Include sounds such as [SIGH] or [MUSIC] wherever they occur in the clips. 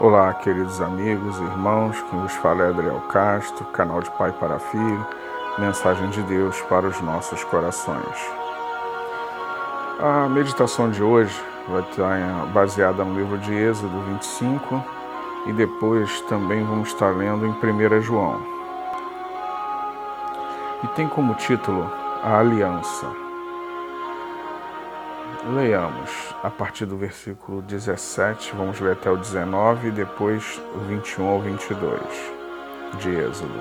Olá, queridos amigos e irmãos, quem vos fala é Adriel Castro, canal de Pai para Filho, mensagem de Deus para os nossos corações. A meditação de hoje vai estar baseada no livro de Êxodo 25 e depois também vamos estar lendo em 1 João. E tem como título A Aliança. Leiamos a partir do versículo 17, vamos ver até o 19 e depois o 21 ao 22 de Êxodo.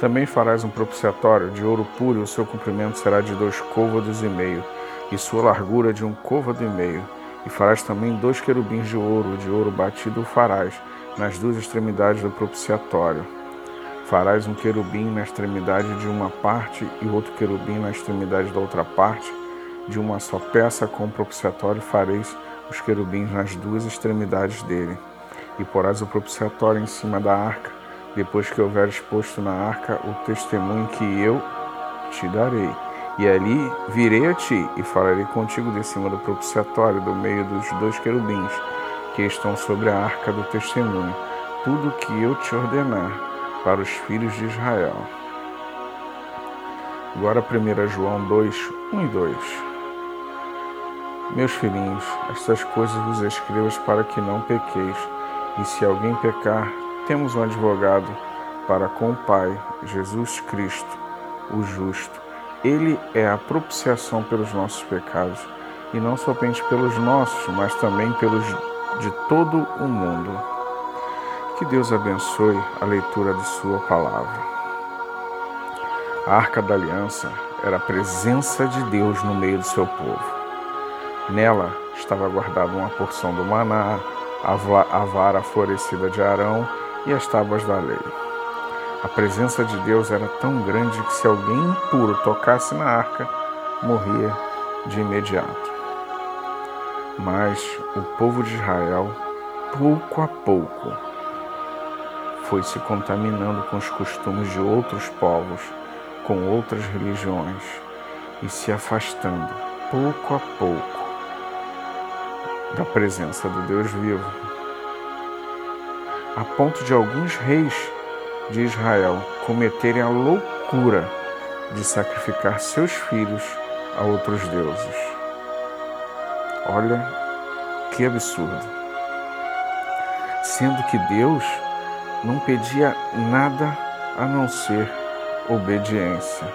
Também farás um propiciatório de ouro puro, e o seu comprimento será de dois côvados e meio, e sua largura de um côvado e meio. E farás também dois querubins de ouro, de ouro batido farás nas duas extremidades do propiciatório. Farás um querubim na extremidade de uma parte e outro querubim na extremidade da outra parte de uma só peça com o propiciatório fareis os querubins nas duas extremidades dele. E porás o propiciatório em cima da arca, depois que houver exposto na arca o testemunho que eu te darei. E ali virei a ti e falarei contigo de cima do propiciatório, do meio dos dois querubins que estão sobre a arca do testemunho, tudo que eu te ordenar para os filhos de Israel. Agora 1 João 2, 1 e 2. Meus filhinhos, estas coisas vos escrevo para que não pequeis. E se alguém pecar, temos um advogado para com o Pai, Jesus Cristo, o justo. Ele é a propiciação pelos nossos pecados, e não somente pelos nossos, mas também pelos de todo o mundo. Que Deus abençoe a leitura de Sua palavra. A arca da aliança era a presença de Deus no meio do seu povo. Nela estava guardada uma porção do maná, a vara florescida de Arão e as tábuas da lei. A presença de Deus era tão grande que se alguém impuro tocasse na arca, morria de imediato. Mas o povo de Israel, pouco a pouco, foi se contaminando com os costumes de outros povos, com outras religiões e se afastando, pouco a pouco, da presença do Deus vivo, a ponto de alguns reis de Israel cometerem a loucura de sacrificar seus filhos a outros deuses. Olha que absurdo. Sendo que Deus não pedia nada a não ser obediência.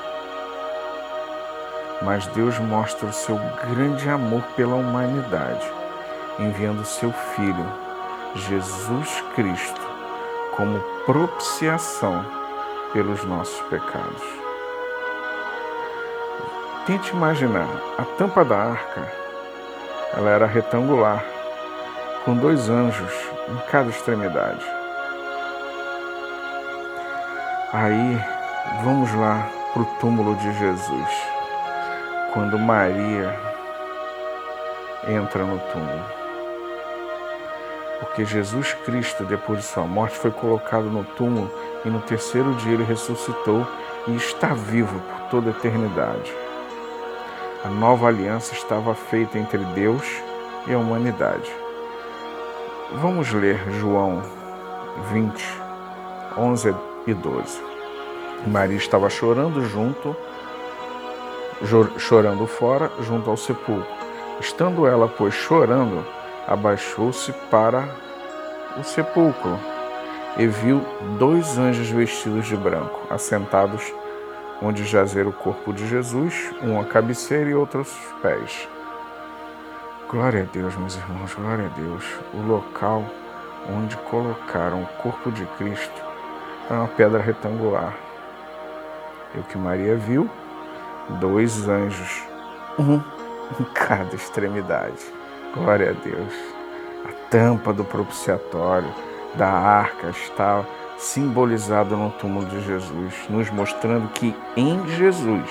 Mas Deus mostra o seu grande amor pela humanidade enviando seu Filho, Jesus Cristo, como propiciação pelos nossos pecados. Tente imaginar, a tampa da arca, ela era retangular, com dois anjos em cada extremidade. Aí, vamos lá para o túmulo de Jesus, quando Maria entra no túmulo porque Jesus Cristo, depois de sua morte, foi colocado no túmulo e no terceiro dia ele ressuscitou e está vivo por toda a eternidade. A nova aliança estava feita entre Deus e a humanidade. Vamos ler João 20, 11 e 12. Maria estava chorando junto, chorando fora, junto ao sepulcro. Estando ela, pois, chorando, abaixou-se para o sepulcro e viu dois anjos vestidos de branco, assentados onde jazer o corpo de Jesus, um à cabeceira e outro aos pés. Glória a Deus, meus irmãos, glória a Deus. O local onde colocaram o corpo de Cristo é uma pedra retangular. E o que Maria viu? Dois anjos, um [LAUGHS] em cada extremidade. Glória a Deus. A tampa do propiciatório, da arca, está simbolizada no túmulo de Jesus, nos mostrando que em Jesus,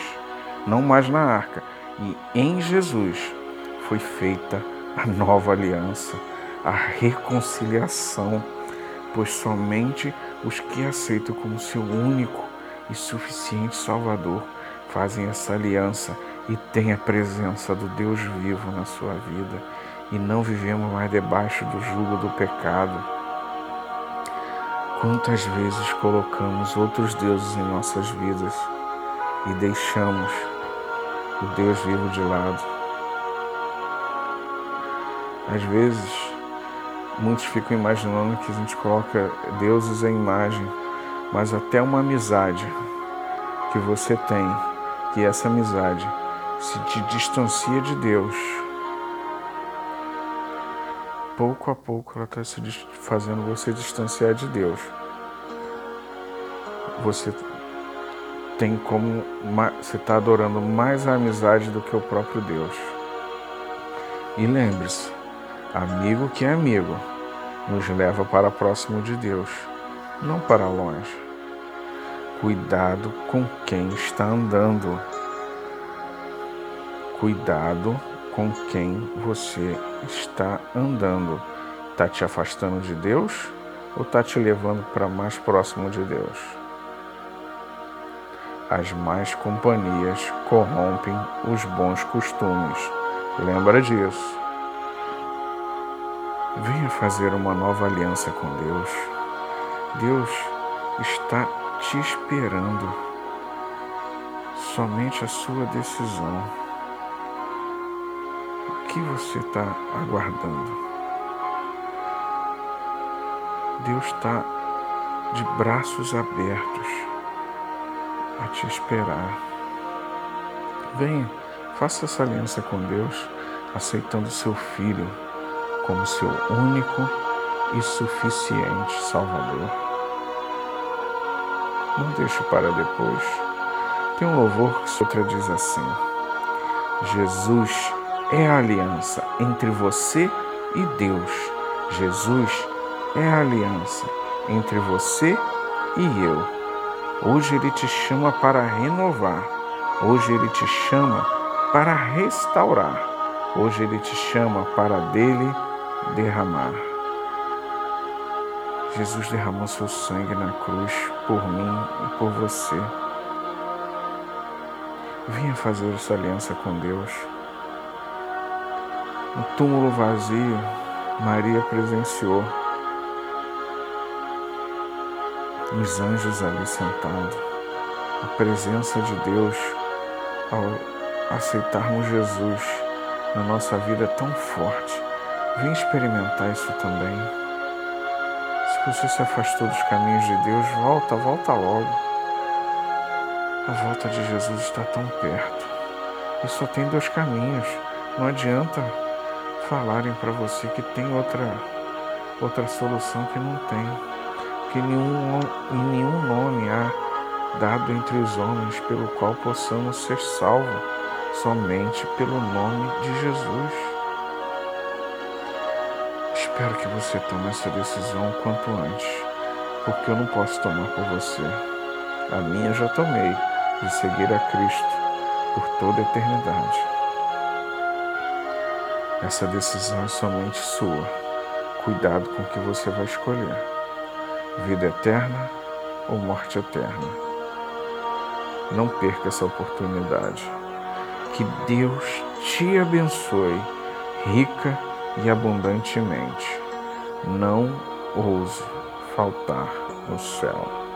não mais na arca, e em Jesus foi feita a nova aliança, a reconciliação, pois somente os que aceitam como seu único e suficiente Salvador fazem essa aliança e têm a presença do Deus vivo na sua vida e não vivemos mais debaixo do jugo do pecado. Quantas vezes colocamos outros deuses em nossas vidas e deixamos o Deus vivo de lado? Às vezes, muitos ficam imaginando que a gente coloca deuses em imagem, mas até uma amizade que você tem, que essa amizade se te distancia de Deus, pouco a pouco ela está se fazendo você distanciar de Deus. Você tem como você está adorando mais a amizade do que o próprio Deus. E lembre-se, amigo que é amigo nos leva para próximo de Deus, não para longe. Cuidado com quem está andando. Cuidado com quem você está andando. Está te afastando de Deus ou está te levando para mais próximo de Deus? As más companhias corrompem os bons costumes. Lembra disso. Venha fazer uma nova aliança com Deus. Deus está te esperando. Somente a sua decisão que você está aguardando? Deus está de braços abertos a te esperar. Venha, faça essa aliança com Deus, aceitando seu Filho como seu único e suficiente Salvador. Não deixe para depois. Tem um louvor que outra diz assim: Jesus é a aliança entre você e Deus. Jesus é a aliança entre você e eu. Hoje Ele te chama para renovar. Hoje Ele te chama para restaurar. Hoje Ele te chama para dele derramar. Jesus derramou seu sangue na cruz por mim e por você. Venha fazer essa aliança com Deus. No túmulo vazio, Maria presenciou os anjos ali sentados, a presença de Deus ao aceitarmos Jesus na nossa vida é tão forte. Vem experimentar isso também. Se você se afastou dos caminhos de Deus, volta, volta logo. A volta de Jesus está tão perto. E só tem dois caminhos. Não adianta falarem para você que tem outra, outra solução que não tem, que nenhum, em nenhum nome há dado entre os homens pelo qual possamos ser salvos, somente pelo nome de Jesus. Espero que você tome essa decisão o quanto antes, porque eu não posso tomar por você. A minha já tomei de seguir a Cristo por toda a eternidade. Essa decisão é somente sua. Cuidado com o que você vai escolher: vida eterna ou morte eterna. Não perca essa oportunidade. Que Deus te abençoe rica e abundantemente. Não ouse faltar no céu.